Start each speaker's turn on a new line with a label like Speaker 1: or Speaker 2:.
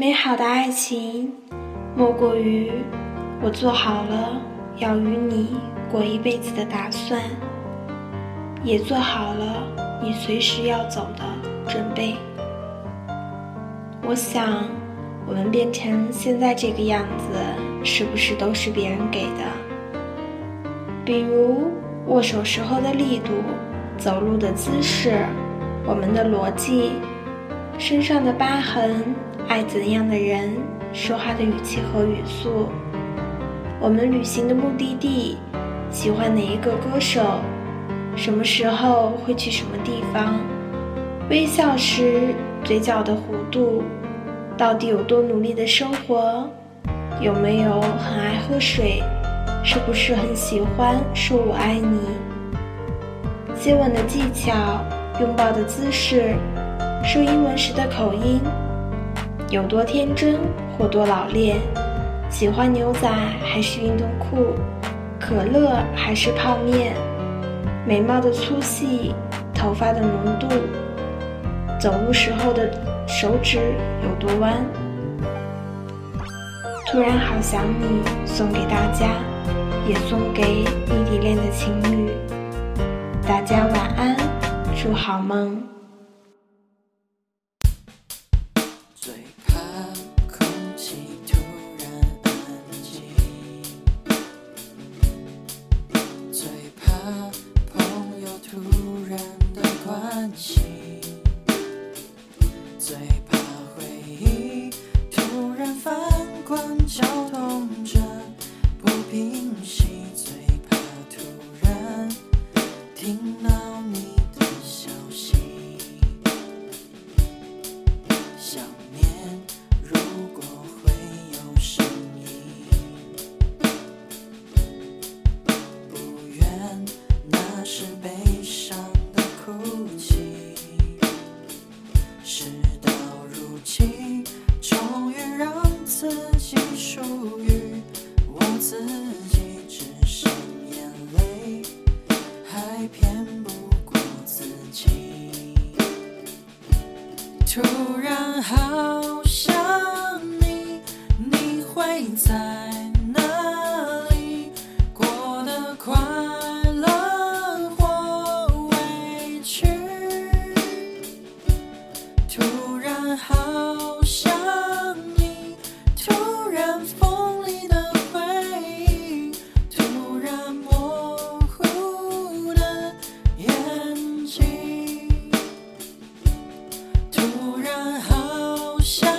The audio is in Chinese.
Speaker 1: 美好的爱情，莫过于我做好了要与你过一辈子的打算，也做好了你随时要走的准备。我想，我们变成现在这个样子，是不是都是别人给的？比如握手时候的力度，走路的姿势，我们的逻辑，身上的疤痕。爱怎样的人，说话的语气和语速，我们旅行的目的地，喜欢哪一个歌手，什么时候会去什么地方，微笑时嘴角的弧度，到底有多努力的生活，有没有很爱喝水，是不是很喜欢说我爱你，接吻的技巧，拥抱的姿势，说英文时的口音。有多天真或多老练，喜欢牛仔还是运动裤，可乐还是泡面，眉毛的粗细，头发的浓度，走路时候的手指有多弯。突然好想你，送给大家，也送给异地恋的情侣。大家晚安，祝好梦。
Speaker 2: 关系最怕回忆突然翻滚绞痛着不平息最怕突然听到事到如今终于让自己属于我自己只剩眼泪还骗不过自己。突然好想你你会在好想你突然锋利的回忆突然模糊的眼睛突然好想